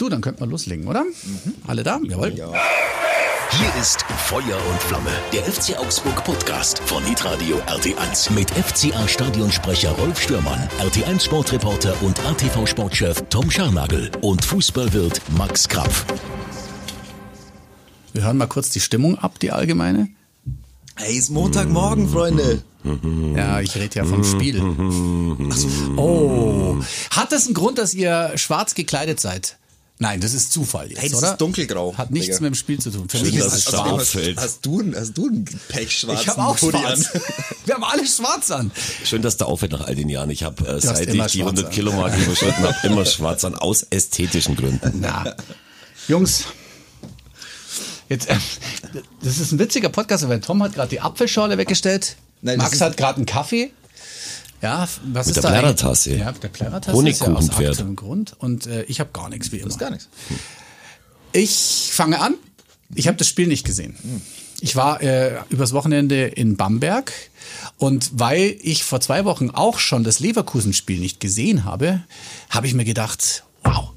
Du, dann könnten wir loslegen, oder? Alle da? Jawohl. Hier ist Feuer und Flamme, der FC Augsburg Podcast von Hitradio RT1 mit FCA Stadionsprecher Rolf Stürmann, RT1 Sportreporter und ATV Sportchef Tom Scharnagel und Fußballwirt Max Krapf. Wir hören mal kurz die Stimmung ab, die allgemeine. Hey, ist Montagmorgen, Freunde. Ja, ich rede ja vom Spiel. Ach so. Oh. Hat das einen Grund, dass ihr schwarz gekleidet seid? Nein, das ist Zufall jetzt, Hey, das oder? ist dunkelgrau, Hat nichts Digga. mit dem Spiel zu tun. Für Schön, mich ist es schwarz. hast, hast du, einen- hast du einen pechschwarzen Ich habe auch Hoodie schwarz. an? Wir haben alle schwarz an. Schön, dass der auffällt nach all den Jahren. Ich habe, äh, seit ich die schwarz 100 an. Kilo Marke überschritten habe, immer schwarz an, aus ästhetischen Gründen. Na, Jungs. Jetzt, äh, das ist ein witziger Podcast, weil Tom hat gerade die Apfelschorle weggestellt. Nein, Max hat gerade einen Kaffee. Ja, was ist der da? Plärrertasse. Ja, der Plärrertasse Honigkuchenpferd. ist ja aus aktuellem Grund. Und äh, ich habe gar nichts, wie immer. Das ist gar nichts. Ich fange an. Ich habe das Spiel nicht gesehen. Ich war äh, übers Wochenende in Bamberg und weil ich vor zwei Wochen auch schon das Leverkusen-Spiel nicht gesehen habe, habe ich mir gedacht, wow,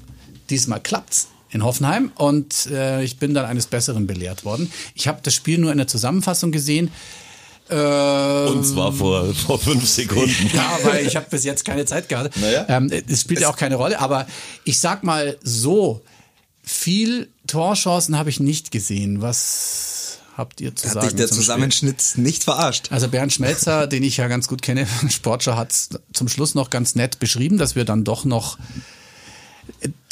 diesmal klappt's in Hoffenheim und äh, ich bin dann eines Besseren belehrt worden. Ich habe das Spiel nur in der Zusammenfassung gesehen. Äh, Und zwar vor, vor fünf Sekunden. ja, weil ich habe bis jetzt keine Zeit gehabt. Naja. Ähm, es spielt ja auch keine Rolle, aber ich sag mal so, viel Torchancen habe ich nicht gesehen. Was habt ihr zu Hat sagen? dich der zum Spiel? Zusammenschnitt nicht verarscht? Also Bernd Schmelzer, den ich ja ganz gut kenne, Sportschau, hat zum Schluss noch ganz nett beschrieben, dass wir dann doch noch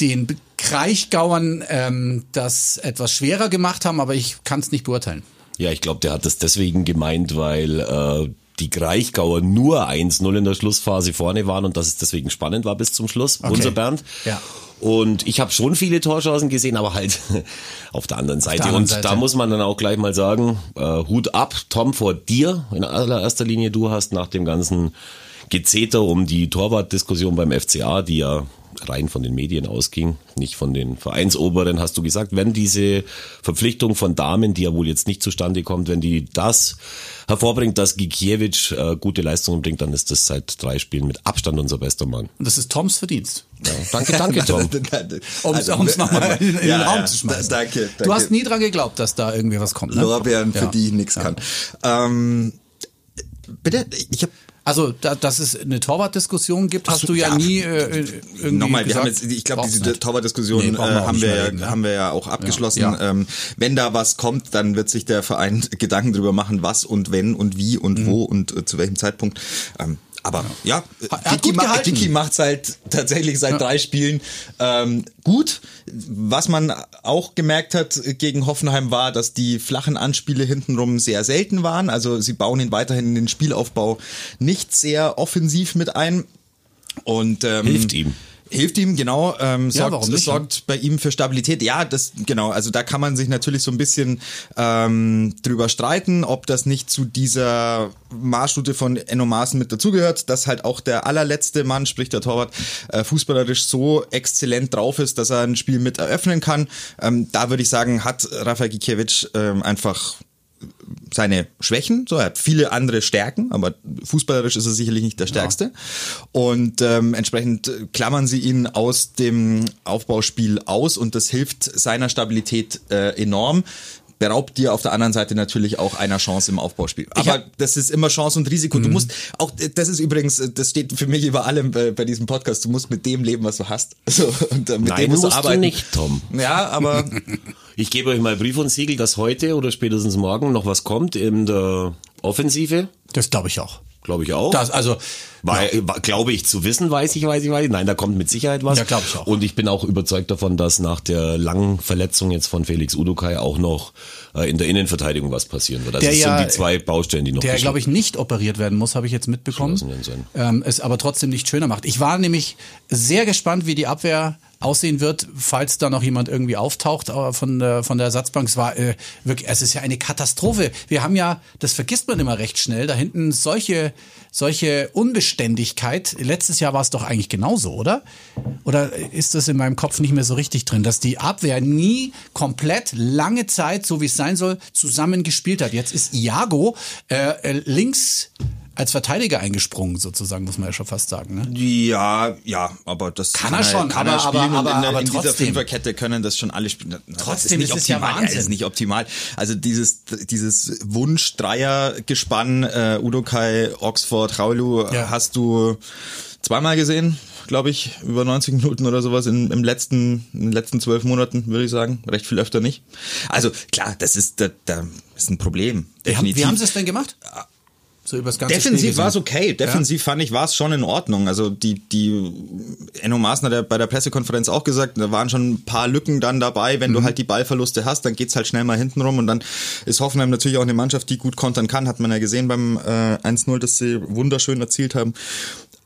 den Kraichgauern ähm, das etwas schwerer gemacht haben, aber ich kann es nicht beurteilen. Ja, ich glaube, der hat das deswegen gemeint, weil äh, die Kraichgauer nur 1-0 in der Schlussphase vorne waren und dass es deswegen spannend war bis zum Schluss. Unser Bernd. Ja. Und ich habe schon viele Torchancen gesehen, aber halt auf der anderen Seite. anderen und Seite. da muss man dann auch gleich mal sagen, äh, Hut ab, Tom, vor dir in allererster Linie. Du hast nach dem ganzen Gezeter um die Torwartdiskussion beim FCA, die ja rein von den Medien ausging, nicht von den Vereinsoberen, hast du gesagt, wenn diese Verpflichtung von Damen, die ja wohl jetzt nicht zustande kommt, wenn die das hervorbringt, dass Gikiewicz äh, gute Leistungen bringt, dann ist das seit drei Spielen mit Abstand unser bester Mann. Und das ist Toms Verdienst. Ja, danke, danke, Tom. Um es Also, nochmal in, in den ja, Raum ja, zu schmeißen. da- Danke, danke. Du hast nie dran geglaubt, dass da irgendwie was kommt. Ne? Lorbeeren, für Ja. die ich nichts kann. Ähm, bitte, ich habe Also, da, dass es eine Torwartdiskussion gibt, hast so, du ja, ja. nie äh, irgendwie Nochmal, wir gesagt, haben jetzt, ich glaube, diese. Torwartdiskussion Nee, äh, wir haben wir mehr ja, reden, ne? haben wir ja auch abgeschlossen. Ja. Ähm, wenn da was kommt, dann wird sich der Verein Gedanken drüber machen, was und wenn und wie und Mhm. wo und äh, zu welchem Zeitpunkt. Ähm, aber ja, Hat- hat Dicky, ma. Dicky macht's halt tatsächlich seit drei Spielen ähm, gut. Was man auch gemerkt hat gegen Hoffenheim war, dass die flachen Anspiele hintenrum sehr selten waren. Also sie bauen ihn weiterhin in den Spielaufbau nicht sehr offensiv mit ein. Und ähm, Hilft ihm. Hilft ihm, genau. Ähm, sorgt, warum nicht, sorgt bei ihm für Stabilität. Ja, das genau. Also da kann man sich natürlich so ein bisschen ähm, drüber streiten, ob das nicht zu dieser Marschroute von Enno Maaßen mit dazugehört, dass halt auch der allerletzte Mann, sprich der Torwart, äh, fußballerisch so exzellent drauf ist, dass er ein Spiel mit eröffnen kann. Ähm, da würde ich sagen, hat Rafael Gikiewicz ähm, einfach seine Schwächen, so er hat viele andere Stärken, aber fußballerisch ist er sicherlich nicht der stärkste. Und ähm, entsprechend äh, klammern sie ihn aus dem Aufbauspiel aus und das hilft seiner Stabilität äh, enorm. Beraubt dir auf der anderen Seite natürlich auch einer Chance im Aufbauspiel. Aber hab- das ist immer Chance und Risiko. Mhm. Du musst auch, das ist übrigens, das steht für mich über allem bei, bei diesem Podcast. Du musst mit dem leben, was du hast. So, und äh, mit Nein, dem musst, musst du du arbeiten. nicht, Tom. Ja, aber Ich gebe euch mal Brief und Siegel, dass heute oder spätestens morgen noch was kommt in der Offensive. Das glaube ich auch. Glaube ich auch. Das, also, Weil, Glaube ich zu wissen, weiß ich, weiß ich, weiß ich. Nein, da kommt mit Sicherheit was. Ja, glaub ich auch. Und ich bin auch überzeugt davon, dass nach der langen Verletzung jetzt von Felix Udukai auch noch äh, in der Innenverteidigung was passieren wird. Also Der das ja- sind die zwei Baustellen, die noch der, glaube ich, nicht operiert werden muss, habe ich jetzt mitbekommen. Ähm, es aber trotzdem nicht schöner macht. Ich war nämlich sehr gespannt, wie die Abwehr aussehen wird, falls da noch jemand irgendwie auftaucht äh, von der, von der Ersatzbank. Es war äh, wirklich, es ist ja eine Katastrophe. Wir haben ja, das vergisst man immer recht schnell, da hinten solche, solche Unbeständigkeit. Letztes Jahr war es doch eigentlich genauso, oder? Oder ist das in meinem Kopf nicht mehr so richtig drin, dass die Abwehr nie komplett lange Zeit, so wie es sein soll, zusammen gespielt hat? Jetzt ist Iago äh, äh, links als Verteidiger eingesprungen, sozusagen, muss man ja schon fast sagen. Ne? Ja, ja, aber das Kann er schon, kann aber- er spielen aber- und in, aber- der- aber in dieser trotzdem. Fünferkette können das schon alle spielen. Na, Trotzdem ist nicht ist es ja. Wahnsinn. ist nicht optimal. Also dieses dieses Wunsch Dreier Gespann äh, Udokai, Oxford, Raulu äh, Ja. hast du zweimal gesehen, glaube ich, über 90 Minuten oder sowas in, im letzten in den letzten zwölf Monaten, würde ich sagen, recht viel öfter nicht. Also klar, das ist da, da ist ein Problem. Wie haben, wie Definitiv. haben sie es denn gemacht? So übers ganze Defensiv war es okay. Defensiv fand ich, war es schon in Ordnung. Also die, die Enno Maaßen hat ja bei der Pressekonferenz auch gesagt, da waren schon ein paar Lücken dann dabei. Wenn Mhm. du halt die Ballverluste hast, dann geht's halt schnell mal hinten rum und dann ist Hoffenheim natürlich auch eine Mannschaft, die gut kontern kann. Hat man ja gesehen beim äh, 1-0, das sie wunderschön erzielt haben.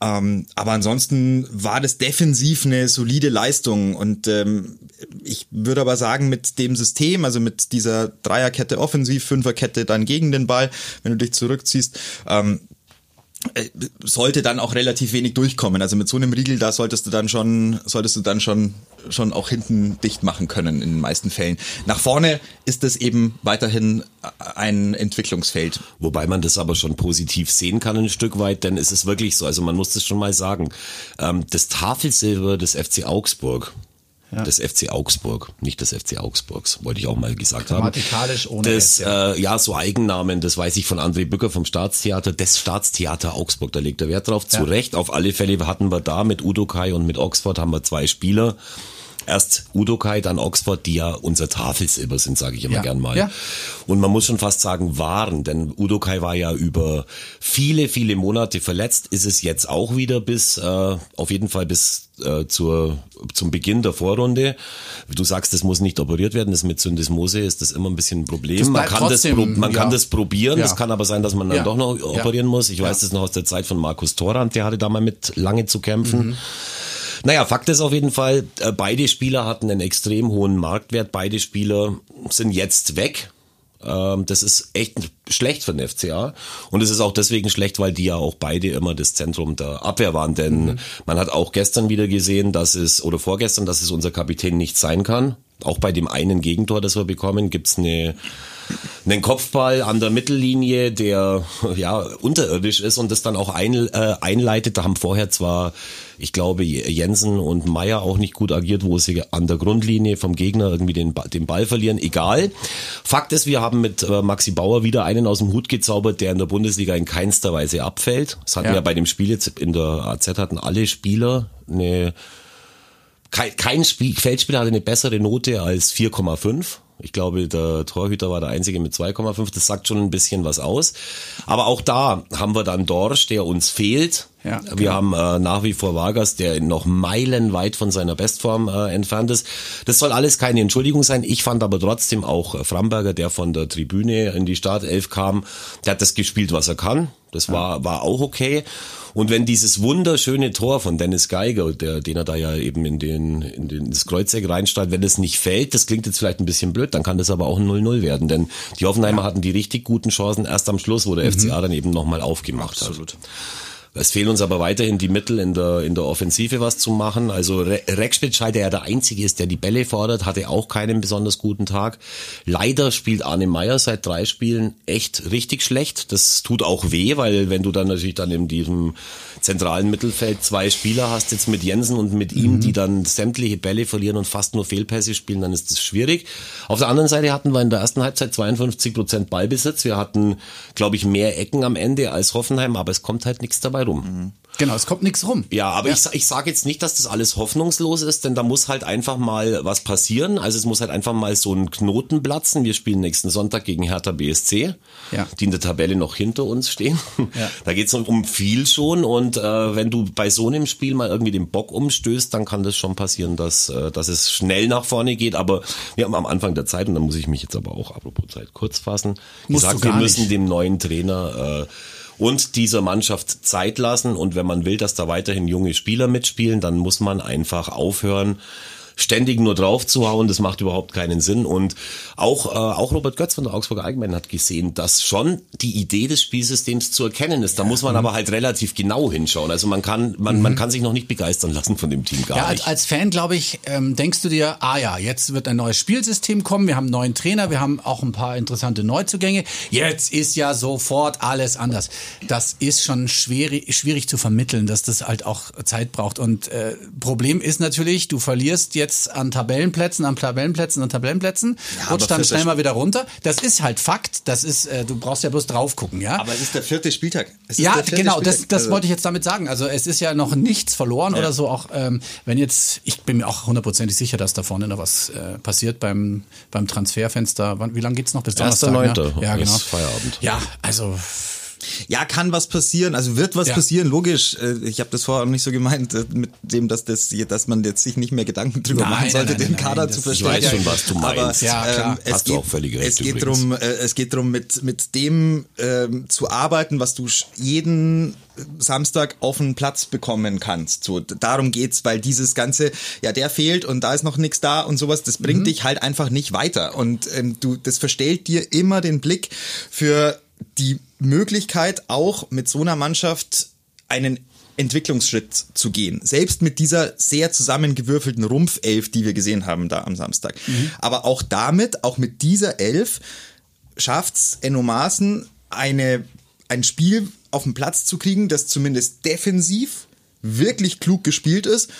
Ähm, aber ansonsten war das defensiv eine solide Leistung. Und ähm, ich würde aber sagen, mit dem System, also mit dieser Dreierkette offensiv, Fünferkette dann gegen den Ball, wenn du dich zurückziehst, ähm, äh, sollte dann auch relativ wenig durchkommen. Also mit so einem Riegel, da solltest du dann schon, solltest du dann schon, schon auch hinten dicht machen können in den meisten Fällen. Nach vorne ist das eben weiterhin ein Entwicklungsfeld. Wobei man das aber schon positiv sehen kann ein Stück weit, denn es ist wirklich so, also man muss das schon mal sagen, ähm, das Tafelsilber des FC Augsburg, des FC Augsburg, nicht des FC Augsburgs, wollte ich auch mal gesagt haben. Grammatikalisch ohne das, ja. Äh, ja, so Eigennamen, das weiß ich von André Bücker vom Staatstheater, des Staatstheater Augsburg, da legt er Wert drauf. Zu Ja. Recht, auf alle Fälle hatten wir da mit Udo Kai und mit Oxford haben wir zwei Spieler. Erst Udo Kai, dann Oxford, die ja unser Tafelsilber sind, sage ich immer Ja. gern mal. Ja. Und man muss schon fast sagen, waren, denn Udo Kai war ja über viele, viele Monate verletzt, ist es jetzt auch wieder bis, äh, auf jeden Fall bis äh, zur, zum Beginn der Vorrunde. Du sagst, das muss nicht operiert werden, das mit Syndesmose ist das immer ein bisschen ein Problem. Das man kann, das, trotzdem, pro- man ja. kann das probieren, Ja. das kann aber sein, dass man dann Ja. doch noch Ja. operieren muss. Ich weiß Ja. das noch aus der Zeit von Markus Thorand, der hatte da mal mit lange zu kämpfen. Mhm. Naja, Fakt ist auf jeden Fall, äh, beide Spieler hatten einen extrem hohen Marktwert. Beide Spieler sind jetzt weg. Ähm, Das ist echt schlecht für den FCA. Und es ist auch deswegen schlecht, weil die ja auch beide immer das Zentrum der Abwehr waren. Denn man hat auch gestern wieder gesehen, dass es, oder vorgestern, dass es unser Kapitän nicht sein kann. Auch bei dem einen Gegentor, das wir bekommen, gibt's eine einen Kopfball an der Mittellinie, der ja unterirdisch ist und das dann auch ein, äh, einleitet. Da haben vorher zwar, ich glaube, Jensen und Meier auch nicht gut agiert, wo sie an der Grundlinie vom Gegner irgendwie den, den Ball verlieren. Egal. Fakt ist, wir haben mit äh, Maxi Bauer wieder einen aus dem Hut gezaubert, der in der Bundesliga in keinster Weise abfällt. Das hatten Ja. wir bei dem Spiel jetzt in der AZ hatten alle Spieler eine kein, kein Spiel, Feldspieler hatte eine bessere Note als 4,5. Ich glaube, der Torhüter war der einzige mit 2,5. Das sagt schon ein bisschen was aus. Aber auch da haben wir dann Dorsch, der uns fehlt. Ja, wir genau. haben äh, nach wie vor Vargas, der noch meilenweit von seiner Bestform äh, entfernt ist. Das soll alles keine Entschuldigung sein. Ich fand aber trotzdem auch äh, Framberger, der von der Tribüne in die Startelf kam, der hat das gespielt, was er kann. Das war, war auch okay. Und wenn dieses wunderschöne Tor von Dennis Geiger, der, den er da ja eben in den, in den, das Kreuzeck reinstrahlt, wenn das nicht fällt, das klingt jetzt vielleicht ein bisschen blöd, dann kann das aber auch ein 0-0 werden. Denn die Hoffenheimer hatten die richtig guten Chancen erst am Schluss, wo der FCA dann eben nochmal aufgemacht hat. Es fehlen uns aber weiterhin die Mittel in der, in der Offensive was zu machen. Also Re Rekspitschei, der ja der Einzige ist, der die Bälle fordert, hatte auch keinen besonders guten Tag. Leider spielt Arne Meyer seit drei Spielen echt richtig schlecht. Das tut auch weh, weil wenn du dann natürlich dann in diesem zentralen Mittelfeld zwei Spieler hast, jetzt mit Jensen und mit ihm, die dann sämtliche Bälle verlieren und fast nur Fehlpässe spielen, dann ist das schwierig. Auf der anderen Seite hatten wir in der ersten Halbzeit 52 Prozent Ballbesitz. Wir hatten, glaube ich, mehr Ecken am Ende als Hoffenheim, aber es kommt halt nichts dabei rum. Genau, es kommt nichts rum. Ja, aber ich, ich sage jetzt nicht, dass das alles hoffnungslos ist, denn da muss halt einfach mal was passieren. Also es muss halt einfach mal so ein Knoten platzen. Wir spielen nächsten Sonntag gegen Hertha BSC, Ja. die in der Tabelle noch hinter uns stehen. Ja. Da geht's um, um viel schon und äh, wenn du bei so einem Spiel mal irgendwie den Bock umstößt, dann kann das schon passieren, dass, äh, dass es schnell nach vorne geht. Aber wir haben am Anfang der Zeit, und da muss ich mich jetzt aber auch apropos Zeit kurz fassen, Musst gesagt, wir müssen nicht. dem neuen Trainer äh, und dieser Mannschaft Zeit lassen. Und wenn man will, dass da weiterhin junge Spieler mitspielen, dann muss man einfach aufhören, ständig nur drauf zu hauen, das macht überhaupt keinen Sinn. Und auch, äh, auch Robert Götz von der Augsburger Allgemeinen hat gesehen, dass schon die Idee des Spielsystems zu erkennen ist. Da muss man aber halt relativ genau hinschauen. Also man kann, man, man kann sich noch nicht begeistern lassen von dem Team gar Ja, als, nicht. als Fan, glaube ich, ähm, denkst du dir, ah ja, jetzt wird ein neues Spielsystem kommen, wir haben einen neuen Trainer, wir haben auch ein paar interessante Neuzugänge. Jetzt ist ja sofort alles anders. Das ist schon schwierig, schwierig zu vermitteln, dass das halt auch Zeit braucht. Und äh, Problem ist natürlich, du verlierst jetzt an Tabellenplätzen, an Tabellenplätzen, an Tabellenplätzen, aber rutscht dann schnell mal wieder runter. Das ist halt Fakt. Das ist, äh, du brauchst ja bloß drauf gucken, ja. Aber es ist der vierte Spieltag. Es ist Ja, der vierte genau, das, Spieltag. das Also- wollte ich jetzt damit sagen. Also es ist ja noch nichts verloren oder so. Auch ähm, wenn jetzt, ich bin mir auch hundertprozentig sicher, dass da vorne noch was äh, passiert beim, beim Transferfenster. Wann, wie lange geht's noch? Bis Donnerstag? 1.9. Ne? Ja, ist genau. Feierabend. Ja, also Ja, kann was passieren, also wird was Ja. passieren, logisch. Äh, Ich habe das vorher auch nicht so gemeint, äh, mit dem, dass, das, dass man jetzt sich nicht mehr Gedanken drüber Nein, machen sollte, nein, den nein, Kader nein, zu das- ich verstehen. weiß schon, was du meinst. Aber, Ja, klar. ähm, es Hast du geht, auch völlig recht Es geht drum, äh, es geht drum, mit, mit dem ähm, zu arbeiten, was du jeden Samstag auf den Platz bekommen kannst. So, darum geht's, weil dieses ganze, ja, der fehlt und da ist noch nichts da und sowas, das bringt dich halt einfach nicht weiter. Und ähm, du, das verstellt dir immer den Blick für die Möglichkeit, auch mit so einer Mannschaft einen Entwicklungsschritt zu gehen. Selbst mit dieser sehr zusammengewürfelten Rumpfelf, die wir gesehen haben da am Samstag. Aber auch damit, auch mit dieser Elf, schafft's Enno Maaßen eine, ein Spiel auf den Platz zu kriegen, das zumindest defensiv wirklich klug gespielt ist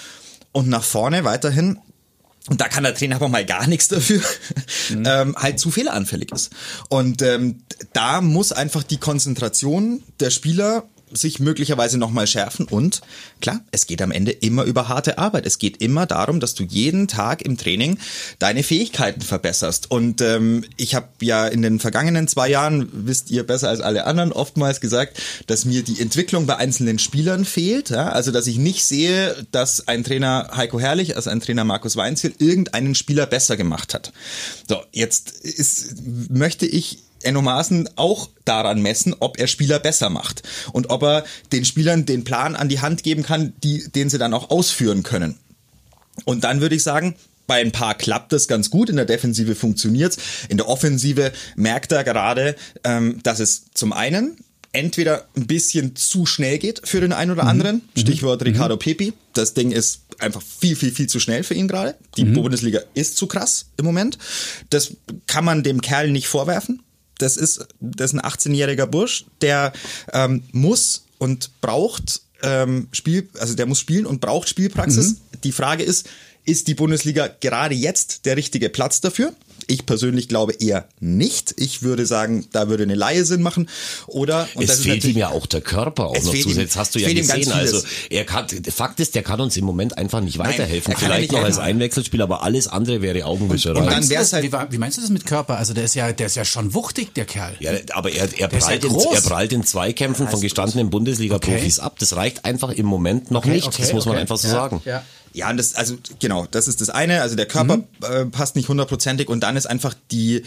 und nach vorne weiterhin und da kann der Trainer aber mal gar nichts dafür, ähm, halt zu fehleranfällig ist. Und ähm, da muss einfach die Konzentration der Spieler sich möglicherweise nochmal schärfen und klar, es geht am Ende immer über harte Arbeit. Es geht immer darum, dass du jeden Tag im Training deine Fähigkeiten verbesserst. Und ähm, ich habe ja in den vergangenen zwei Jahren, wisst ihr besser als alle anderen, oftmals gesagt, dass mir die Entwicklung bei einzelnen Spielern fehlt. Ja? Also dass ich nicht sehe, dass ein Trainer Heiko Herrlich, also ein Trainer Markus Weinziel, irgendeinen Spieler besser gemacht hat. So, jetzt ist, möchte ich Enno Maaßen auch daran messen, ob er Spieler besser macht und ob er den Spielern den Plan an die Hand geben kann, die, den sie dann auch ausführen können. Und dann würde ich sagen, bei ein paar klappt das ganz gut, in der Defensive funktioniert's, in der Offensive merkt er gerade, ähm, dass es zum einen entweder ein bisschen zu schnell geht für den einen oder anderen, Stichwort Ricardo Pepi, das Ding ist einfach viel, viel, viel zu schnell für ihn gerade. Die Bundesliga ist zu krass im Moment. Das kann man dem Kerl nicht vorwerfen. Das ist, das ist ein 18-jähriger Bursch, der ähm, muss und braucht ähm, Spiel, also der muss spielen und braucht Spielpraxis. Die Frage ist, ist die Bundesliga gerade jetzt der richtige Platz dafür? Ich persönlich glaube eher nicht. Ich würde sagen, da würde eine Laie Sinn machen. Oder und es das ist fehlt ihm ja auch der Körper auch noch fehlt ihm- zusätzlich. Hast du ja gesehen. Also er kann, Fakt ist, der kann uns im Moment einfach nicht weiterhelfen. er ja Vielleicht nicht noch als helfen. Einwechselspieler, aber alles andere wäre Augenwischerei. Und dann Meinst du wär's halt- wie, wie meinst du das mit Körper? Also der ist ja, der ist ja schon wuchtig, der Kerl. ja, aber er, er, prallt ja in, er prallt in Zweikämpfen von gestandenen Bundesliga-Profis ab. Das reicht einfach im Moment noch nicht. das muss man einfach so ja, sagen. Ja. Ja, und das, also genau, das ist das eine. Also der Körper äh, passt nicht hundertprozentig und dann ist einfach die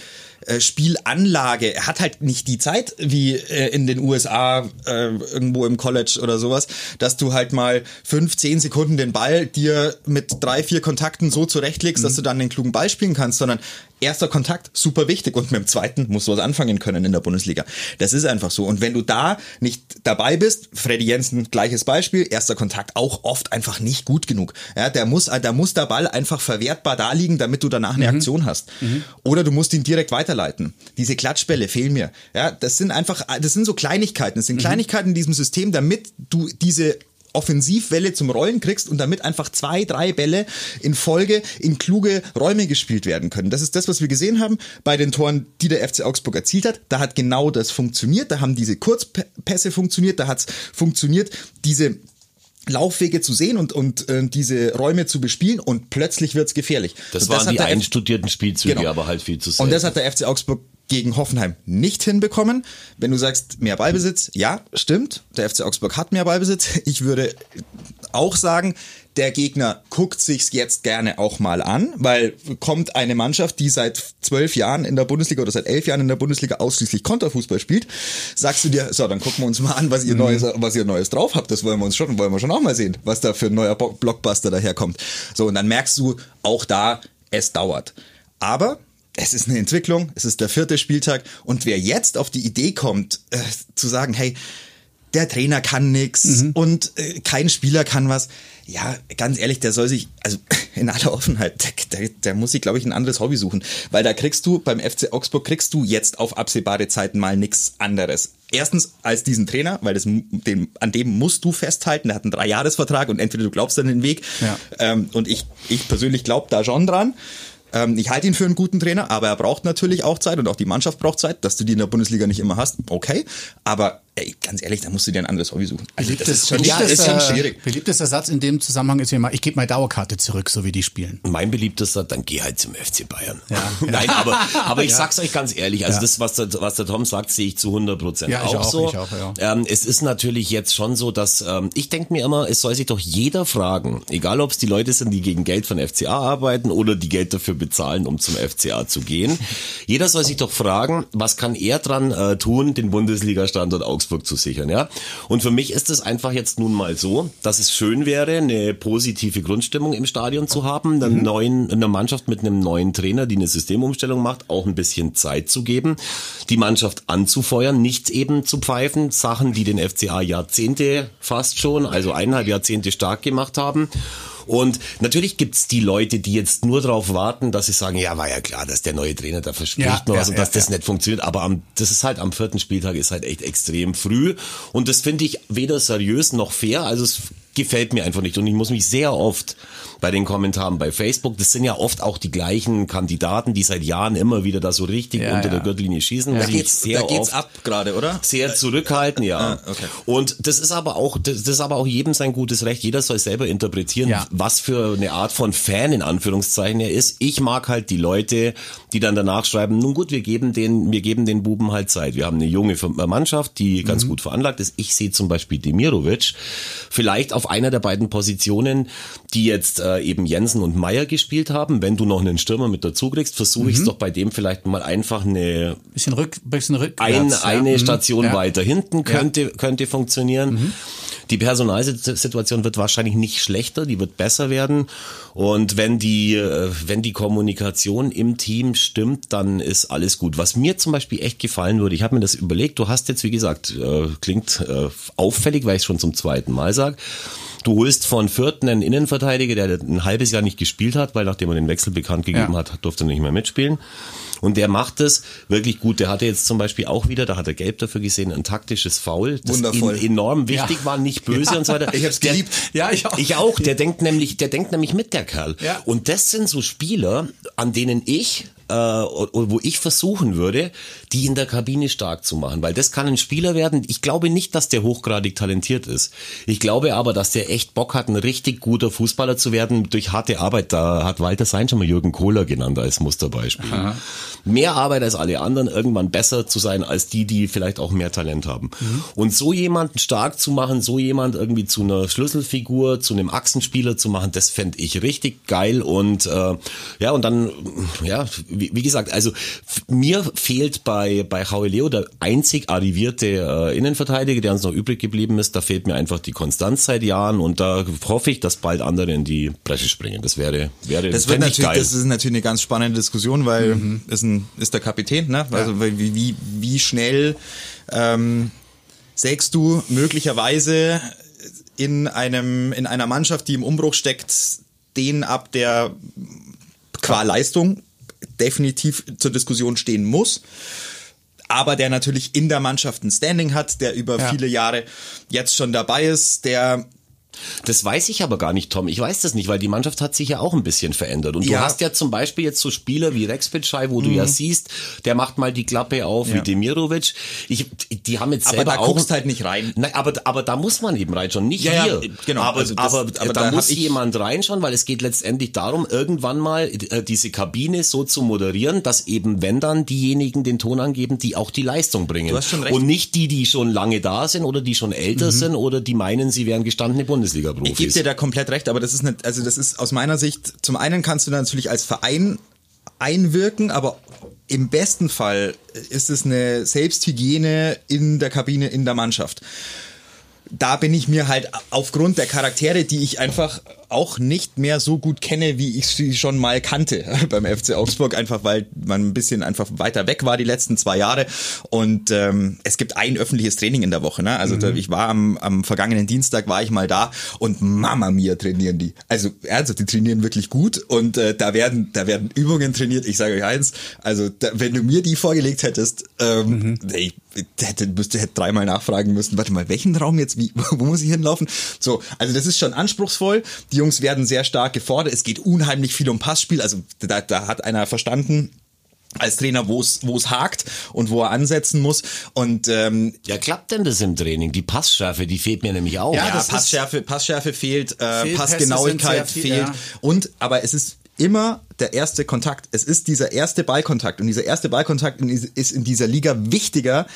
äh, Spielanlage. Er hat halt nicht die Zeit wie äh, in den USA äh, irgendwo im College oder sowas, dass du halt mal fünf, zehn Sekunden den Ball dir mit drei, vier Kontakten so zurechtlegst, dass du dann den klugen Ball spielen kannst, sondern erster Kontakt super wichtig und mit dem zweiten musst du was anfangen können in der Bundesliga. Das ist einfach so. Und wenn du da nicht dabei bist, Freddy Jensen, gleiches Beispiel, erster Kontakt auch oft einfach nicht gut genug. Ja, der muss, da muss der Ball einfach verwertbar da liegen, damit du danach eine Aktion hast. Oder du musst ihn direkt weiterleiten. Diese Klatschbälle fehlen mir. Ja, das sind einfach, das sind so Kleinigkeiten. Das sind Kleinigkeiten in diesem System, damit du diese Offensivwelle zum Rollen kriegst und damit einfach zwei, drei Bälle in Folge in kluge Räume gespielt werden können. Das ist das, was wir gesehen haben bei den Toren, die der FC Augsburg erzielt hat. Da hat genau das funktioniert. Da haben diese Kurzpässe funktioniert. Da hat es funktioniert, diese Laufwege zu sehen und, und äh, diese Räume zu bespielen und plötzlich wird's gefährlich. Das und waren hat die einstudierten Spielzüge, Genau. aber halt viel zu selten. und das hat der FC Augsburg gegen Hoffenheim nicht hinbekommen. Wenn du sagst, mehr Ballbesitz, ja, stimmt. Der FC Augsburg hat mehr Ballbesitz. Ich würde auch sagen, Der Gegner guckt sich's jetzt gerne auch mal an, weil kommt eine Mannschaft, die seit zwölf Jahren in der Bundesliga oder seit elf Jahren in der Bundesliga ausschließlich Konterfußball spielt, sagst du dir, so, dann gucken wir uns mal an, was ihr Neues, was ihr Neues drauf habt. Das wollen wir uns schon, wollen wir schon auch mal sehen, was da für ein neuer Blockbuster daherkommt. So, und dann merkst du auch da, es dauert. Aber es ist eine Entwicklung, es ist der vierte Spieltag und wer jetzt auf die Idee kommt, äh, zu sagen, hey, der Trainer kann nix und äh, kein Spieler kann was. Ja, ganz ehrlich, der soll sich, also in aller Offenheit, der, der, der muss sich, glaube ich, ein anderes Hobby suchen. Weil da kriegst du, beim FC Augsburg kriegst du jetzt auf absehbare Zeiten mal nix anderes. Erstens als diesen Trainer, weil das, den, an dem musst du festhalten. Der hat einen Dreijahresvertrag und entweder du glaubst an den Weg. Ja. Ähm, und ich, ich persönlich glaube da schon dran. Ähm, ich halte ihn für einen guten Trainer, aber er braucht natürlich auch Zeit und auch die Mannschaft braucht Zeit, dass du die in der Bundesliga nicht immer hast. Okay, aber ey, ganz ehrlich, da musst du dir ein anderes Hobby suchen. Also das ist schon, ja, das ist schon beliebtester, schwierig. beliebtester Satz in dem Zusammenhang ist mir mal, ich gebe meine Dauerkarte zurück, so wie die spielen. Mein beliebtester, dann geh halt zum FC Bayern. Ja. Nein, aber, aber ich Ja. sag's euch ganz ehrlich, also Ja. das, was der, was der Tom sagt, sehe ich zu 100 Prozent Ja, auch, auch, so. ich auch, ja. ähm, es ist natürlich jetzt schon so, dass ähm, ich denke mir immer, es soll sich doch jeder fragen, egal ob es die Leute sind, die gegen Geld von FCA arbeiten oder die Geld dafür bezahlen, um zum FCA zu gehen. Jeder soll sich doch fragen, was kann er dran äh, tun, den Bundesliga-Standort Augsburg zu sichern, ja? Und für mich ist es einfach jetzt nun mal so, dass es schön wäre, eine positive Grundstimmung im Stadion zu haben, einer neuen, einer Mannschaft mit einem neuen Trainer, die eine Systemumstellung macht, auch ein bisschen Zeit zu geben, die Mannschaft anzufeuern, nicht eben zu pfeifen, Sachen, die den FCA Jahrzehnte fast schon, also eineinhalb Jahrzehnte stark gemacht haben. Und natürlich gibt's die Leute, die jetzt nur darauf warten, dass sie sagen, ja, war ja klar, dass der neue Trainer da verspricht Ja, noch ja, was und ja, dass das nicht funktioniert. Aber am, das ist halt am vierten Spieltag ist halt echt extrem früh. Und das finde ich weder seriös noch fair. Also es gefällt mir einfach nicht. Und ich muss mich sehr oft bei den Kommentaren bei Facebook, das sind ja oft auch die gleichen Kandidaten, die seit Jahren immer wieder da so richtig Ja, unter ja. der Gürtellinie schießen. Da geht's, sehr da geht's oft ab gerade, oder? sehr zurückhalten, ja. Ah, okay. Und das ist aber auch, das, ist aber auch jedem sein gutes Recht. Jeder soll selber interpretieren, Ja. was für eine Art von Fan in Anführungszeichen er ist. Ich mag halt die Leute, die dann danach schreiben, nun gut, wir geben den, wir geben den Buben halt Zeit. Wir haben eine junge Mannschaft, die ganz Mhm. gut veranlagt ist. Ich sehe zum Beispiel Demirovic vielleicht auf einer der beiden Positionen, die jetzt äh, eben Jensen und Meier gespielt haben. Wenn du noch einen Stürmer mit dazu kriegst, versuche Mhm. ich es doch bei dem vielleicht mal einfach eine Bisschen rück, bisschen rückwärts. ein, ja. eine Mhm. Station Ja. weiter hinten könnte, könnte funktionieren. Die Personalsituation wird wahrscheinlich nicht schlechter, die wird besser werden. Und wenn die, äh, wenn die Kommunikation im Team stimmt, dann ist alles gut. Was mir zum Beispiel echt gefallen würde, ich habe mir das überlegt, du hast jetzt, wie gesagt, äh, klingt äh, auffällig, weil ich es schon zum zweiten Mal sage. Du holst von Fürth einen Innenverteidiger, der ein halbes Jahr nicht gespielt hat, weil nachdem er den Wechsel bekannt gegeben Ja. hat, durfte er nicht mehr mitspielen. Und der macht es wirklich gut. Der hatte jetzt zum Beispiel auch wieder, da hat er gelb dafür gesehen, ein taktisches Foul, das Wundervoll. enorm wichtig Ja. war, nicht böse und so weiter. Ich hab's Der- geliebt. Ja, ich auch. Ich auch. Der denkt nämlich, der denkt nämlich mit der Kerl. Ja. Und das sind so Spieler, an denen ich äh, wo ich versuchen würde, die in der Kabine stark zu machen, weil das kann ein Spieler werden. Ich glaube nicht, dass der hochgradig talentiert ist. Ich glaube aber, dass der echt Bock hat, ein richtig guter Fußballer zu werden durch harte Arbeit. Da hat Walter Sein schon mal Jürgen Kohler genannt als Musterbeispiel. Mehr Arbeit als alle anderen, irgendwann besser zu sein als die, die vielleicht auch mehr Talent haben. Und so jemanden stark zu machen, so jemand irgendwie zu einer Schlüsselfigur, zu einem Achsenspieler zu machen, das fände ich richtig geil. Und äh, ja, und dann, ja, wie, wie gesagt, also mir fehlt bei, bei Howie Leo der einzig arrivierte äh, Innenverteidiger, der uns noch übrig geblieben ist. Da fehlt mir einfach die Konstanz seit Jahren und da hoffe ich, dass bald andere in die Bresche springen. Das wäre, wäre Das ich natürlich, geil. das ist natürlich eine ganz spannende Diskussion, weil ist ein ist der Kapitän, ne? Also wie wie wie schnell ähm, sägst du möglicherweise in einem in einer Mannschaft, die im Umbruch steckt, den ab, der qua Leistung definitiv zur Diskussion stehen muss. Aber der natürlich in der Mannschaft ein Standing hat, der über Ja. viele Jahre jetzt schon dabei ist, der Das weiß ich aber gar nicht, Tom. Ich weiß das nicht, weil die Mannschaft hat sich ja auch ein bisschen verändert. Und du Ja. hast ja zum Beispiel jetzt so Spieler wie Rex Bitschei, wo du ja siehst, der macht mal die Klappe auf Mhm. Ja. wie Demirovic. Ich, die haben jetzt aber selber da auch guckst halt nicht rein. Nein, aber, aber da muss man eben reinschauen, nicht Ja, ja, wir. genau. Aber, Also das- aber, aber da, da muss jemand reinschauen, weil es geht letztendlich darum, irgendwann mal äh, diese Kabine so zu moderieren, dass eben, wenn dann diejenigen den Ton angeben, die auch die Leistung bringen. Du hast schon recht. Und nicht die, die schon lange da sind oder die schon älter Mhm. sind oder die meinen, sie wären gestandene Bundesliga. Bundesliga-Profis. Ich gebe dir da komplett recht, aber das ist nicht, also das ist aus meiner Sicht, zum einen kannst du natürlich als Verein einwirken, aber im besten Fall ist es eine Selbsthygiene in der Kabine, in der Mannschaft. Da bin ich mir halt aufgrund der Charaktere, die ich einfach auch nicht mehr so gut kenne, wie ich sie schon mal kannte beim FC Augsburg, einfach weil man ein bisschen einfach weiter weg war die letzten zwei Jahre. Und ähm, es gibt ein öffentliches Training in der Woche. Ne? Also mhm. da, ich war am, am vergangenen Dienstag war ich mal da und Mama mia trainieren die. Also also die trainieren wirklich gut und äh, da werden da werden Übungen trainiert. Ich sage euch eins, also da, wenn du mir die vorgelegt hättest, ähm, mhm. ich hätte, müsste, hätte dreimal nachfragen müssen. Warte mal, welchen Raum jetzt? Wie, wo muss ich hinlaufen? So, also das ist schon anspruchsvoll. Die Jungs werden sehr stark gefordert. Es geht unheimlich viel um Passspiel. Also da, da hat einer verstanden, als Trainer, wo es wo es hakt und wo er ansetzen muss. Und ähm, ja, klappt denn das im Training? Die Passschärfe, die fehlt mir nämlich auch. Ja, ja Passschärfe, Passschärfe fehlt, äh, Passgenauigkeit viel, fehlt. Ja. Und aber es ist immer der erste Kontakt. Es ist dieser erste Ballkontakt und dieser erste Ballkontakt ist in dieser Liga wichtiger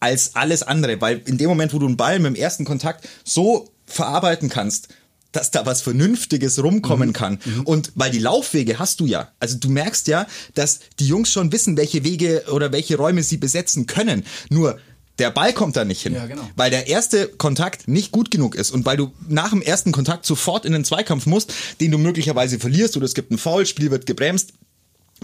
als alles andere, weil in dem Moment, wo du einen Ball mit dem ersten Kontakt so verarbeiten kannst, dass da was Vernünftiges rumkommen mhm. kann. Mhm. Und weil die Laufwege hast du ja. Also du merkst ja, dass die Jungs schon wissen, welche Wege oder welche Räume sie besetzen können. Nur der Ball kommt da nicht hin, ja, genau. weil der erste Kontakt nicht gut genug ist und weil du nach dem ersten Kontakt sofort in den Zweikampf musst, den du möglicherweise verlierst oder es gibt einen Foul, Spiel wird gebremst,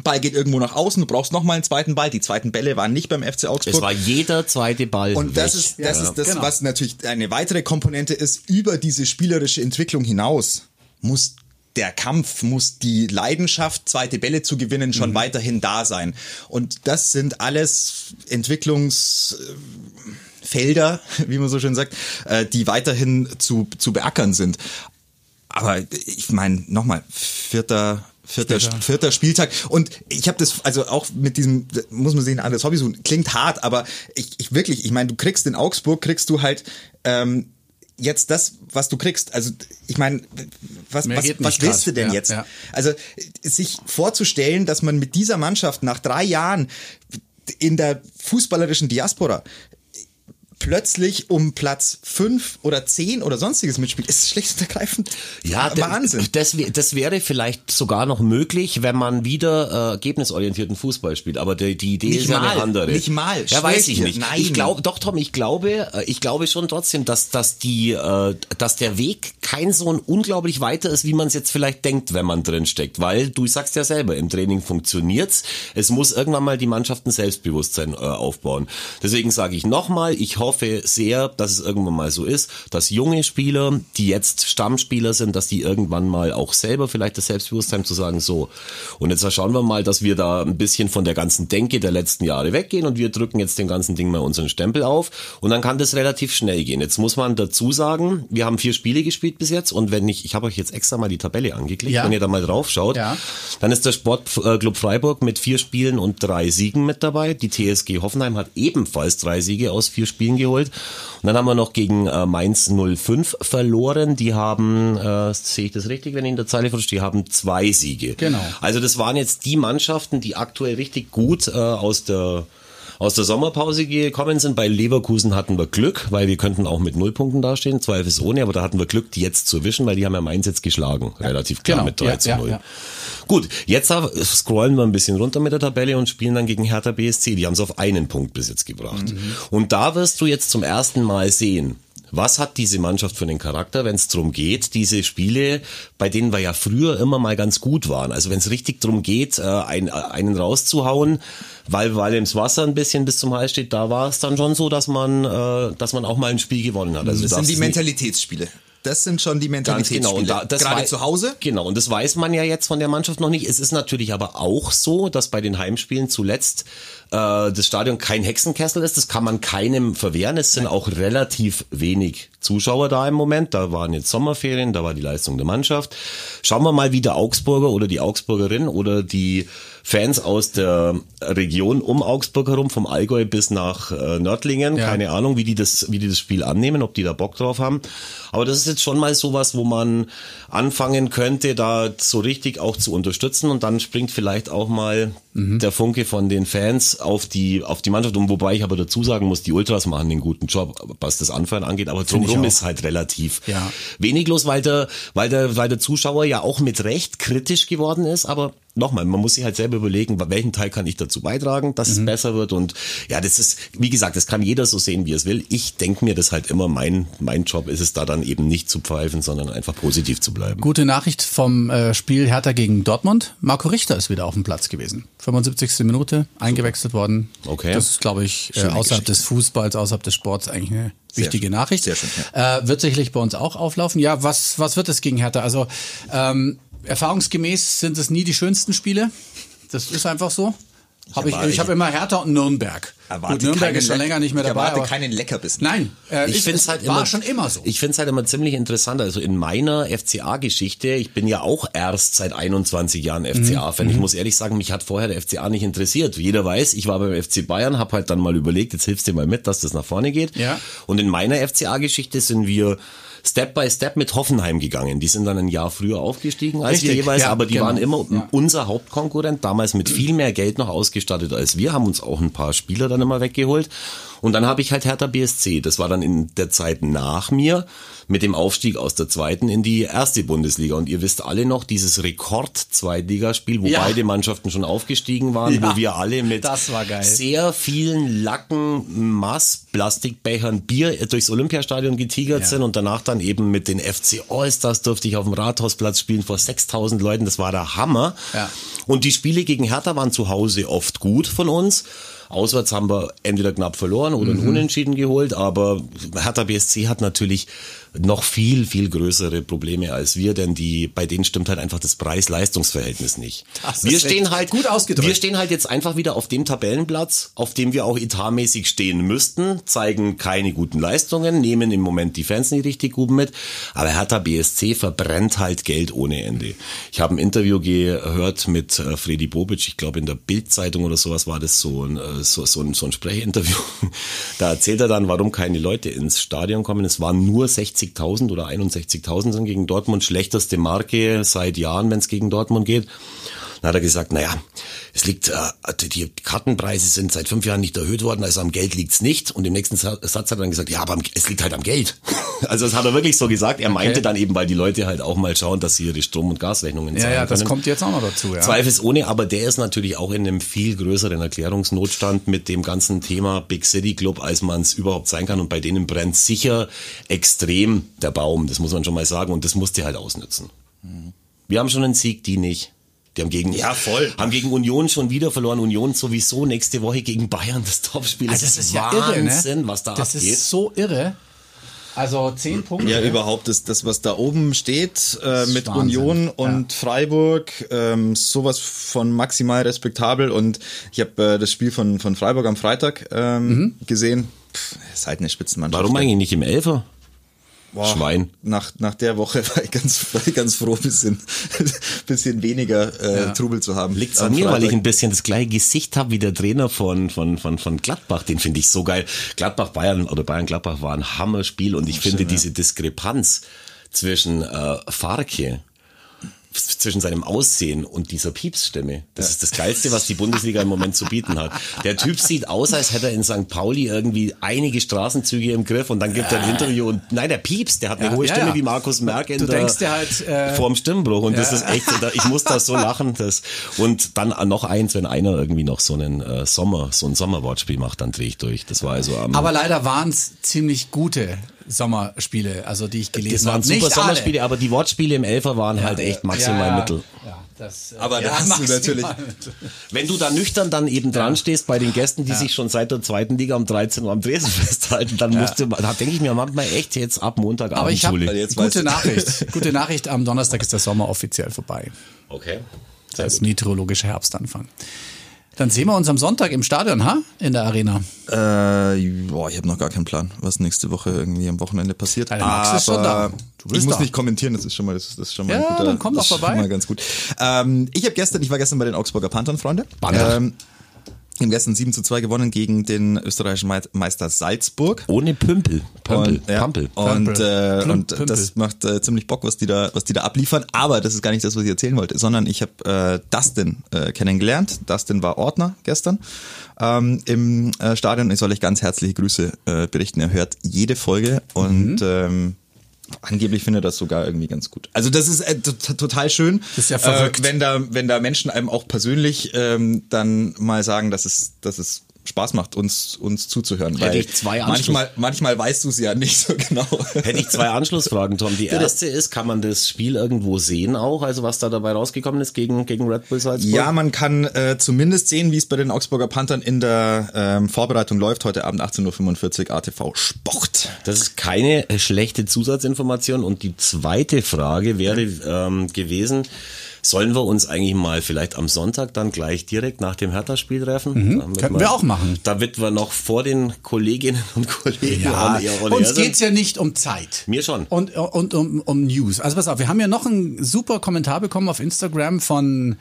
Ball geht irgendwo nach außen, du brauchst nochmal einen zweiten Ball. Die zweiten Bälle waren nicht beim FC Augsburg. Es war jeder zweite Ball. Und das weg. ist das, ja, ist das genau. was natürlich eine weitere Komponente ist. Über diese spielerische Entwicklung hinaus muss der Kampf, muss die Leidenschaft, zweite Bälle zu gewinnen, schon mhm. weiterhin da sein. Und das sind alles Entwicklungsfelder, wie man so schön sagt, äh, die weiterhin zu, zu beackern sind. Aber ich meine, nochmal, vierter Vierter, vierter Spieltag. Und ich habe das, also auch mit diesem, muss man sehen, anderes Hobby so, klingt hart, aber ich, ich wirklich, ich meine, du kriegst in Augsburg, kriegst du halt ähm, jetzt das, was du kriegst. Also ich meine, was, was, was willst du denn ja, jetzt? Ja. Also sich vorzustellen, dass man mit dieser Mannschaft nach drei Jahren in der fußballerischen Diaspora plötzlich um Platz fünf oder zehn oder sonstiges mitspielt, ist schlicht und ergreifend ja, Wahnsinn. Das, das wäre vielleicht sogar noch möglich, wenn man wieder äh, ergebnisorientierten Fußball spielt. Aber die, die Idee nicht ist mal, ja eine andere. Nicht mal. Ja, weiß ich nicht. Nein. Ich glaube, doch, Tom, ich glaube, äh, ich glaube schon trotzdem, dass, dass die, äh, dass der Weg kein so ein unglaublich weiter ist, wie man es jetzt vielleicht denkt, wenn man drin steckt. Weil du sagst ja selber, im Training funktioniert's. Es muss irgendwann mal die Mannschaften Selbstbewusstsein äh, aufbauen. Deswegen sage ich nochmal, ich hoffe, hoffe sehr, dass es irgendwann mal so ist, dass junge Spieler, die jetzt Stammspieler sind, dass die irgendwann mal auch selber vielleicht das Selbstbewusstsein zu sagen, so, und jetzt schauen wir mal, dass wir da ein bisschen von der ganzen Denke der letzten Jahre weggehen und wir drücken jetzt den ganzen Ding mal unseren Stempel auf und dann kann das relativ schnell gehen. Jetzt muss man dazu sagen, wir haben vier Spiele gespielt bis jetzt und wenn ich, ich habe euch jetzt extra mal die Tabelle angeklickt, ja. wenn ihr da mal drauf schaut, ja. dann ist der Sportclub Freiburg mit vier Spielen und drei Siegen mit dabei. Die TSG Hoffenheim hat ebenfalls drei Siege aus vier Spielen geholt. Und dann haben wir noch gegen äh, Mainz 05 verloren. Die haben, äh, sehe ich das richtig, wenn ich in der Zeile verstehe, die haben zwei Siege. Genau. Also das waren jetzt die Mannschaften, die aktuell richtig gut äh, aus der aus der Sommerpause gekommen sind. Bei Leverkusen hatten wir Glück, weil wir könnten auch mit Nullpunkten dastehen, zweifelsohne, aber da hatten wir Glück, die jetzt zu wischen, weil die haben ja Mainz jetzt geschlagen, ja, relativ klar genau. mit 3 ja, zu 0. Ja, Gut, jetzt scrollen wir ein bisschen runter mit der Tabelle und spielen dann gegen Hertha BSC. Die haben es auf einen Punkt bis jetzt gebracht. Mhm. Und da wirst du jetzt zum ersten Mal sehen, was hat diese Mannschaft für einen Charakter, wenn es darum geht, diese Spiele, bei denen wir ja früher immer mal ganz gut waren, also wenn es richtig darum geht, äh, ein, einen rauszuhauen, weil, weil ins Wasser ein bisschen bis zum Hals steht, da war es dann schon so, dass man, äh, dass man auch mal ein Spiel gewonnen hat. Also das sind die Mentalitätsspiele. Das sind schon die Mentalitätsspiele. Genau, und da, gerade zu Hause. Genau, und das weiß man ja jetzt von der Mannschaft noch nicht. Es ist natürlich aber auch so, dass bei den Heimspielen zuletzt das Stadion kein Hexenkessel ist. Das kann man keinem verwehren. Es sind auch relativ wenig Zuschauer da im Moment. Da waren jetzt Sommerferien, da war die Leistung der Mannschaft. Schauen wir mal, wie der Augsburger oder die Augsburgerin oder die Fans aus der Region um Augsburg herum, vom Allgäu bis nach äh, Nördlingen, ja. keine Ahnung, wie die das, wie die das Spiel annehmen, ob die da Bock drauf haben. Aber das ist jetzt schon mal sowas, wo man anfangen könnte, da so richtig auch zu unterstützen und dann springt vielleicht auch mal mhm. der Funke von den Fans auf die, auf die Mannschaft. Und wobei ich aber dazu sagen muss, die Ultras machen einen guten Job, was das Anfeuern angeht. Aber drumherum ist halt relativ Ja. wenig los, weil der, weil der, weil der Zuschauer ja auch mit Recht kritisch geworden ist. Aber nochmal, man muss sich halt selber überlegen, welchen Teil kann ich dazu beitragen, dass Mhm. es besser wird. Und ja, das ist, wie gesagt, das kann jeder so sehen, wie er es will. Ich denke mir das halt immer, mein, mein Job ist es da dann eben nicht zu pfeifen, sondern einfach positiv zu bleiben. Gute Nachricht vom äh, Spiel Hertha gegen Dortmund. Marco Richter ist wieder auf dem Platz gewesen. 75. Minute, eingewechselt worden. Okay. Das ist, glaube ich, äh, Schöne außerhalb Geschichte. des Fußballs, außerhalb des Sports eigentlich eine wichtige schön. Nachricht. Sehr schön, äh, wird sicherlich bei uns auch auflaufen. Ja, was, was wird es gegen Hertha? Also ähm, erfahrungsgemäß sind es nie die schönsten Spiele. Das ist einfach so. Hab ich erwarte- ich habe immer Hertha und Nürnberg. Gut, Nürnberg ist schon länger nicht mehr ich dabei. erwarte aber- keinen Leckerbissen. Nein, äh, Ich finde es es halt war immer, schon immer so. Ich finde es halt immer ziemlich interessant. Also in meiner FCA-Geschichte, ich bin ja auch erst seit 21 Jahren Mhm. FCA-Fan. Ich muss ehrlich sagen, mich hat vorher der FCA nicht interessiert. Jeder weiß, ich war beim FC Bayern, habe halt dann mal überlegt, jetzt hilfst du dir mal mit, dass das nach vorne geht. Ja. Und in meiner FCA-Geschichte sind wir Step by Step mit Hoffenheim gegangen. Die sind dann ein Jahr früher aufgestiegen als wir Richtig, jeweils, ja, aber die genau. waren immer Ja. unser Hauptkonkurrent, damals mit viel mehr Geld noch ausgestattet als wir, haben uns auch ein paar Spieler dann immer weggeholt. Und dann habe ich halt Hertha BSC. Das war dann in der Zeit nach mir mit dem Aufstieg aus der zweiten in die erste Bundesliga. Und ihr wisst alle noch, dieses Rekord-Zweitligaspiel, wo Ja. beide Mannschaften schon aufgestiegen waren, Ja, wo wir alle mit das war geil. sehr vielen Lacken, Mass, Plastikbechern Bier durchs Olympiastadion getigert Ja. sind und danach dann eben mit den FC Allstars durfte ich auf dem Rathausplatz spielen vor 6000 Leuten. Das war der Hammer. Und die Spiele gegen Hertha waren zu Hause oft gut von uns. Auswärts haben wir entweder knapp verloren oder Mhm. ein Unentschieden geholt, aber Hertha BSC hat natürlich noch viel, viel größere Probleme als wir, denn die, bei denen stimmt halt einfach das Preis-Leistungs-Verhältnis nicht. Das wir stehen halt, gut ausgedrückt. wir stehen halt jetzt einfach wieder auf dem Tabellenplatz, auf dem wir auch etatmäßig stehen müssten, zeigen keine guten Leistungen, nehmen im Moment die Fans nicht richtig gut mit, aber Hertha BSC verbrennt halt Geld ohne Ende. Ich habe ein Interview gehört mit äh, Freddy Bobic, ich glaube in der Bildzeitung oder sowas war das so ein, äh, so, so, ein, so ein Sprechinterview. Da erzählt er dann, warum keine Leute ins Stadion kommen. Es waren nur 60.000 oder 61.000 sind gegen Dortmund, schlechteste Marke seit Jahren, wenn es gegen Dortmund geht. Dann hat er gesagt, naja, es liegt, äh, die Kartenpreise sind seit fünf Jahren nicht erhöht worden, also am Geld liegt's nicht. Und im nächsten Sa- Satz hat er dann gesagt, ja, aber es liegt halt am Geld. Also das hat er wirklich so gesagt. Er meinte dann eben, weil die Leute halt auch mal schauen, dass sie ihre Strom- und Gasrechnungen ja, zahlen ja, das können. kommt jetzt auch noch dazu. Ja. Zweifelsohne, aber der ist natürlich auch in einem viel größeren Erklärungsnotstand mit dem ganzen Thema Big City Club, als man es überhaupt sein kann. Und bei denen brennt sicher extrem der Baum, das muss man schon mal sagen. Und das musst du halt ausnützen. Wir haben schon einen Sieg, die nicht. Die haben gegen, Ja, voll. haben gegen Union schon wieder verloren. Union sowieso nächste Woche gegen Bayern, das Topspiel. Also das ist ja irre, Wahnsinn, ne? was da Das abgeht. ist so irre. Also zehn Punkte. Ja, überhaupt das, das was da oben steht äh, ist mit Wahnsinn. Union und Freiburg, ähm, sowas von maximal respektabel. Und ich habe äh, das Spiel von, von Freiburg am Freitag ähm, gesehen. Pff, ist halt eine Spitzenmannschaft. Warum eigentlich nicht im Elfer? Boah, Schwein. Nach, nach der Woche war ich ganz, war ich ganz froh, bisschen, bisschen weniger äh, Trubel zu haben. Liegt's Am an mir, weil ich Freitag. ein bisschen das gleiche Gesicht habe wie der Trainer von, von, von, von Gladbach. Den finde ich so geil. Gladbach Bayern oder Bayern Gladbach war ein Hammerspiel und ich finde diese Diskrepanz zwischen äh, Farke zwischen seinem Aussehen und dieser Piepsstimme. Das ist das Geilste, was die Bundesliga im Moment zu bieten hat. Der Typ sieht aus, als hätte er in St. Pauli irgendwie einige Straßenzüge im Griff und dann gibt er ein Interview und nein, der piepst, der hat eine Ja, hohe ja, Stimme ja. wie Markus Merck in Du der, denkst dir halt, äh, vorm Stimmbruch und das ja. ist echt, ich muss da so lachen. Das, und dann noch eins, wenn einer irgendwie noch so einen äh, Sommer, so ein Sommerwortspiel macht, dann drehe ich durch. Das war also am Aber leider waren es ziemlich gute Sommerspiele, also die ich gelesen das waren habe. super Nicht alle. Sommerspiele, aber die Wortspiele im Elfer waren halt echt maximal Ja, ja. Mittel. Ja, das, äh, Aber da ja, hast du maximal natürlich-. Wenn du da nüchtern dann eben dran stehst bei den Gästen, die sich schon seit der zweiten Liga um 13 Uhr am Dresen festhalten, dann musst du, da denke ich mir manchmal echt jetzt ab Montagabend Aber ich habe gute ich. Nachricht. Gute Nachricht, am Donnerstag ist der Sommer offiziell vorbei. Okay. Das ist meteorologischer Herbstanfang. Dann sehen wir uns am Sonntag im Stadion, ha? In der Arena. Äh, boah, ich habe noch gar keinen Plan, was nächste Woche irgendwie am Wochenende passiert. Der Max ist schon da. Du bist ich muss da. nicht kommentieren, das ist schon mal, das ist, das ist schon mal Ja, ein guter, dann komm doch vorbei. Schon mal ganz gut. Ähm, ich habe gestern, ich war gestern bei den Augsburger Panthern, Freunde. Panther. Ähm, Wir haben gestern 7 zu 2 gewonnen gegen den österreichischen Mei- Meister Salzburg. Ohne Pümpel. Pömpel. Und, ja, Pampel. und, äh, und Pümpel. das macht äh, ziemlich Bock, was die da, was die da abliefern. Aber das ist gar nicht das, was ich erzählen wollte, sondern ich habe äh, Dustin äh, kennengelernt. Dustin war Ordner gestern ähm, im äh, Stadion. Ich soll euch ganz herzliche Grüße äh, berichten. Er hört jede Folge und Mhm. ähm, Angeblich findet das sogar irgendwie ganz gut. Also das ist äh, total schön, Das ist ja verrückt. Äh, wenn da wenn da Menschen einem auch persönlich ähm, dann mal sagen, dass es dass es Spaß macht, uns uns zuzuhören. Hätte weil ich zwei Anschluss- manchmal manchmal weißt du es ja nicht so genau. Hätte ich zwei Anschlussfragen, Tom. Die erste ist, kann man das Spiel irgendwo sehen auch, also was da dabei rausgekommen ist gegen, gegen Red Bull Salzburg? Ja, man kann äh, zumindest sehen, wie es bei den Augsburger Panthern in der ähm, Vorbereitung läuft. Heute Abend 18.45 Uhr ATV Sport. Das ist keine äh, schlechte Zusatzinformation. Und die zweite Frage wäre ähm, gewesen, sollen wir uns eigentlich mal vielleicht am Sonntag dann gleich direkt nach dem Hertha-Spiel treffen? Mhm. Könnten wir auch machen. Damit wir noch vor den Kolleginnen und Kollegen Ja, on uns sind. geht's ja nicht um Zeit. Mir schon. Und, und um, um News. Also pass auf, wir haben ja noch einen super Kommentar bekommen auf Instagram von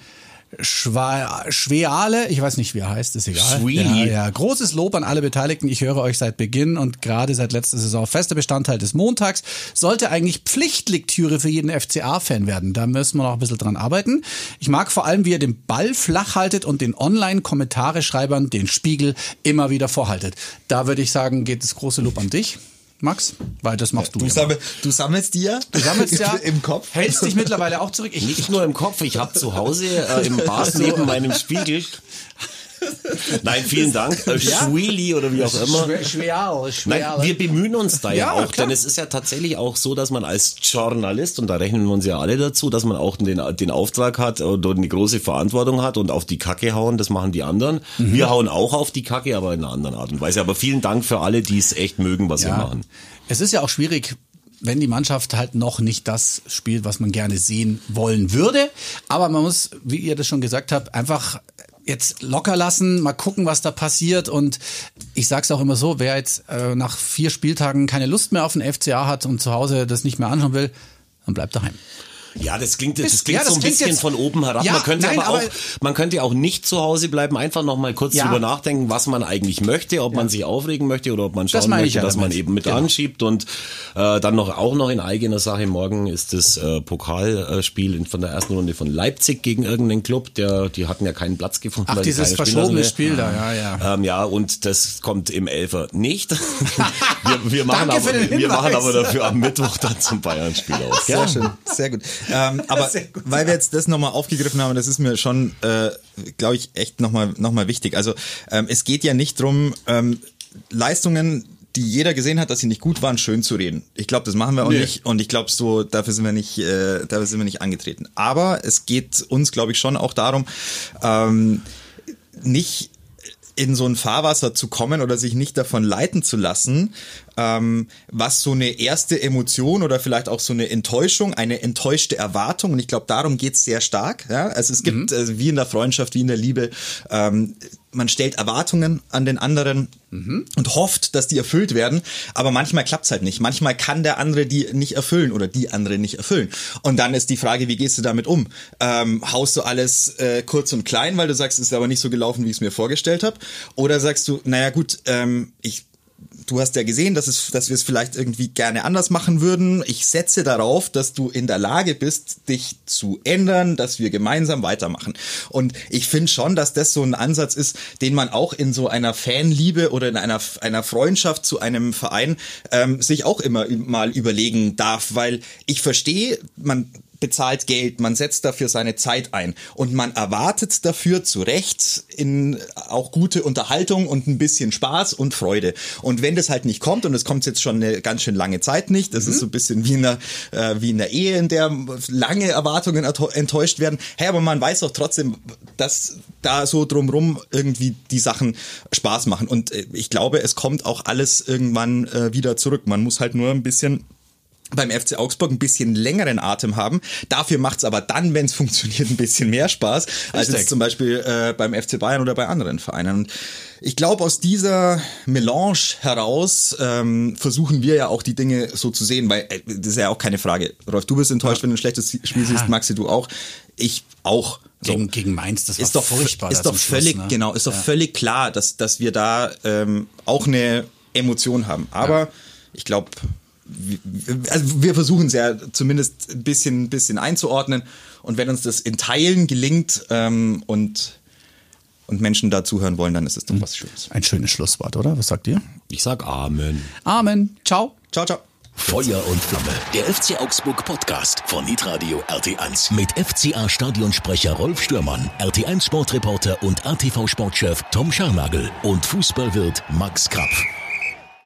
Schwa Schweale, ich weiß nicht, wie er heißt, ist egal. Schwieli. Ja, ja, großes Lob an alle Beteiligten. Ich höre euch seit Beginn und gerade seit letzter Saison fester Bestandteil des Montags. Sollte eigentlich Pflichtlektüre für jeden FCA-Fan werden. Da müssen wir noch ein bisschen dran arbeiten. Ich mag vor allem, wie ihr den Ball flach haltet und den Online-Kommentare-Schreibern den Spiegel immer wieder vorhaltet. Da würde ich sagen, geht das große Lob an dich. Max, weil das machst du. Du, sammel, du sammelst die ja? Du sammelst ja im Kopf. Hältst dich mittlerweile auch zurück. Ich, Nicht nur im Kopf, ich habe zu Hause äh, im Bad neben meinem Spiegel. Nein, vielen Dank. Äh, Schwili oder wie auch immer. Schwer, schwer, schwer. Nein, wir bemühen uns da ja, Ja, auch, klar. denn es ist ja tatsächlich auch so, dass man als Journalist, und da rechnen wir uns ja alle dazu, dass man auch den, den Auftrag hat und eine große Verantwortung hat und auf die Kacke hauen, das machen die anderen. Mhm. Wir hauen auch auf die Kacke, aber in einer anderen Art und Weise. Aber vielen Dank für alle, die es echt mögen, was wir ja. machen. Es ist ja auch schwierig, wenn die Mannschaft halt noch nicht das spielt, was man gerne sehen wollen würde. Aber man muss, wie ihr das schon gesagt habt, einfach jetzt locker lassen, mal gucken, was da passiert. Und ich sag's auch immer so, wer jetzt äh, nach vier Spieltagen keine Lust mehr auf den FCA hat und zu Hause das nicht mehr anschauen will, dann bleibt daheim. Ja, das klingt, das klingt ja, das so ein klingt bisschen jetzt- von oben herab. Ja, man könnte nein, aber auch, aber- man könnte auch nicht zu Hause bleiben, einfach noch mal kurz Ja. drüber nachdenken, was man eigentlich möchte, ob man sich aufregen möchte oder ob man Das schauen ich möchte, ja dass man eben mit Genau. anschiebt und äh, dann noch auch noch in eigener Sache. Morgen ist das äh, Pokalspiel von der ersten Runde von Leipzig gegen irgendeinen Club, der die hatten ja keinen Platz gefunden. Ach, dieses verschobene. Spiel da, ja, ja. Ähm, ja, und das kommt im Elfer nicht. wir, wir, machen aber, wir machen aber dafür am Mittwoch dann zum Bayern-Spiel aus. Sehr schön, sehr gut. Ähm, aber weil wir jetzt das nochmal aufgegriffen haben, das ist mir schon, äh, glaube ich, echt nochmal noch mal wichtig. Also ähm, es geht ja nicht drum ähm, Leistungen die jeder gesehen hat, dass sie nicht gut waren, schön zu reden. Ich glaube, das machen wir auch Nee. nicht und ich glaube so, dafür sind wir nicht, äh, dafür sind wir nicht angetreten. Aber es geht uns, glaube ich, schon auch darum, ähm, nicht in so ein Fahrwasser zu kommen oder sich nicht davon leiten zu lassen, ähm, was so eine erste Emotion oder vielleicht auch so eine Enttäuschung, eine enttäuschte Erwartung, und ich glaube, darum geht's sehr stark. Ja? Also es gibt, also wie in der Freundschaft, wie in der Liebe, ähm, man stellt Erwartungen an den anderen und hofft, dass die erfüllt werden, aber manchmal klappt's halt nicht. Manchmal kann der andere die nicht erfüllen oder die andere nicht erfüllen. Und dann ist die Frage, wie gehst du damit um? Ähm, haust du alles äh, kurz und klein, weil du sagst, es ist aber nicht so gelaufen, wie ich es mir vorgestellt habe? Oder sagst du, naja gut, ähm, ich du hast ja gesehen, dass, es, dass wir es vielleicht irgendwie gerne anders machen würden. Ich setze darauf, dass du in der Lage bist, dich zu ändern, dass wir gemeinsam weitermachen. Und ich finde schon, dass das so ein Ansatz ist, den man auch in so einer Fanliebe oder in einer, einer Freundschaft zu einem Verein ähm, sich auch immer mal überlegen darf, weil ich verstehe, man bezahlt Geld, man setzt dafür seine Zeit ein und man erwartet dafür zu Recht in auch gute Unterhaltung und ein bisschen Spaß und Freude. Und wenn das halt nicht kommt und es kommt jetzt schon eine ganz schön lange Zeit nicht, das ist so ein bisschen wie in einer, äh, wie in der Ehe, in der lange Erwartungen enttäuscht werden. Hey, aber man weiß auch trotzdem, dass da so drumrum irgendwie die Sachen Spaß machen. Und äh, ich glaube, es kommt auch alles irgendwann äh, wieder zurück. Man muss halt nur ein bisschen beim FC Augsburg ein bisschen längeren Atem haben. Dafür macht's aber dann, wenn es funktioniert, ein bisschen mehr Spaß, als jetzt zum Beispiel äh, beim FC Bayern oder bei anderen Vereinen. Und ich glaube, aus dieser Melange heraus ähm, versuchen wir ja auch die Dinge so zu sehen, weil äh, das ist ja auch keine Frage. Rolf, du bist enttäuscht, wenn du ein schlechtes Spiel siehst, Maxi, du auch. Ich auch. So. Gegen, gegen Mainz, das war ist doch furchtbar. Ist doch zum Schluss, völlig, ne? genau, ist doch Ja. völlig klar, dass, dass wir da ähm, auch eine Emotion haben. Aber ich glaube, also wir versuchen es ja zumindest ein bisschen, ein bisschen einzuordnen. Und wenn uns das in Teilen gelingt ähm, und, und Menschen da zuhören wollen, dann ist es doch was Schönes. Ein schönes Schlusswort, oder? Was sagt ihr? Ich sag Amen. Amen. Ciao. Ciao, ciao. Feuer und Flamme. Der FC Augsburg Podcast von Nitradio RT1 mit FCA Stadionsprecher Rolf Stürmann, RT1 Sportreporter und ATV Sportchef Tom Scharnagel und Fußballwirt Max Krapf.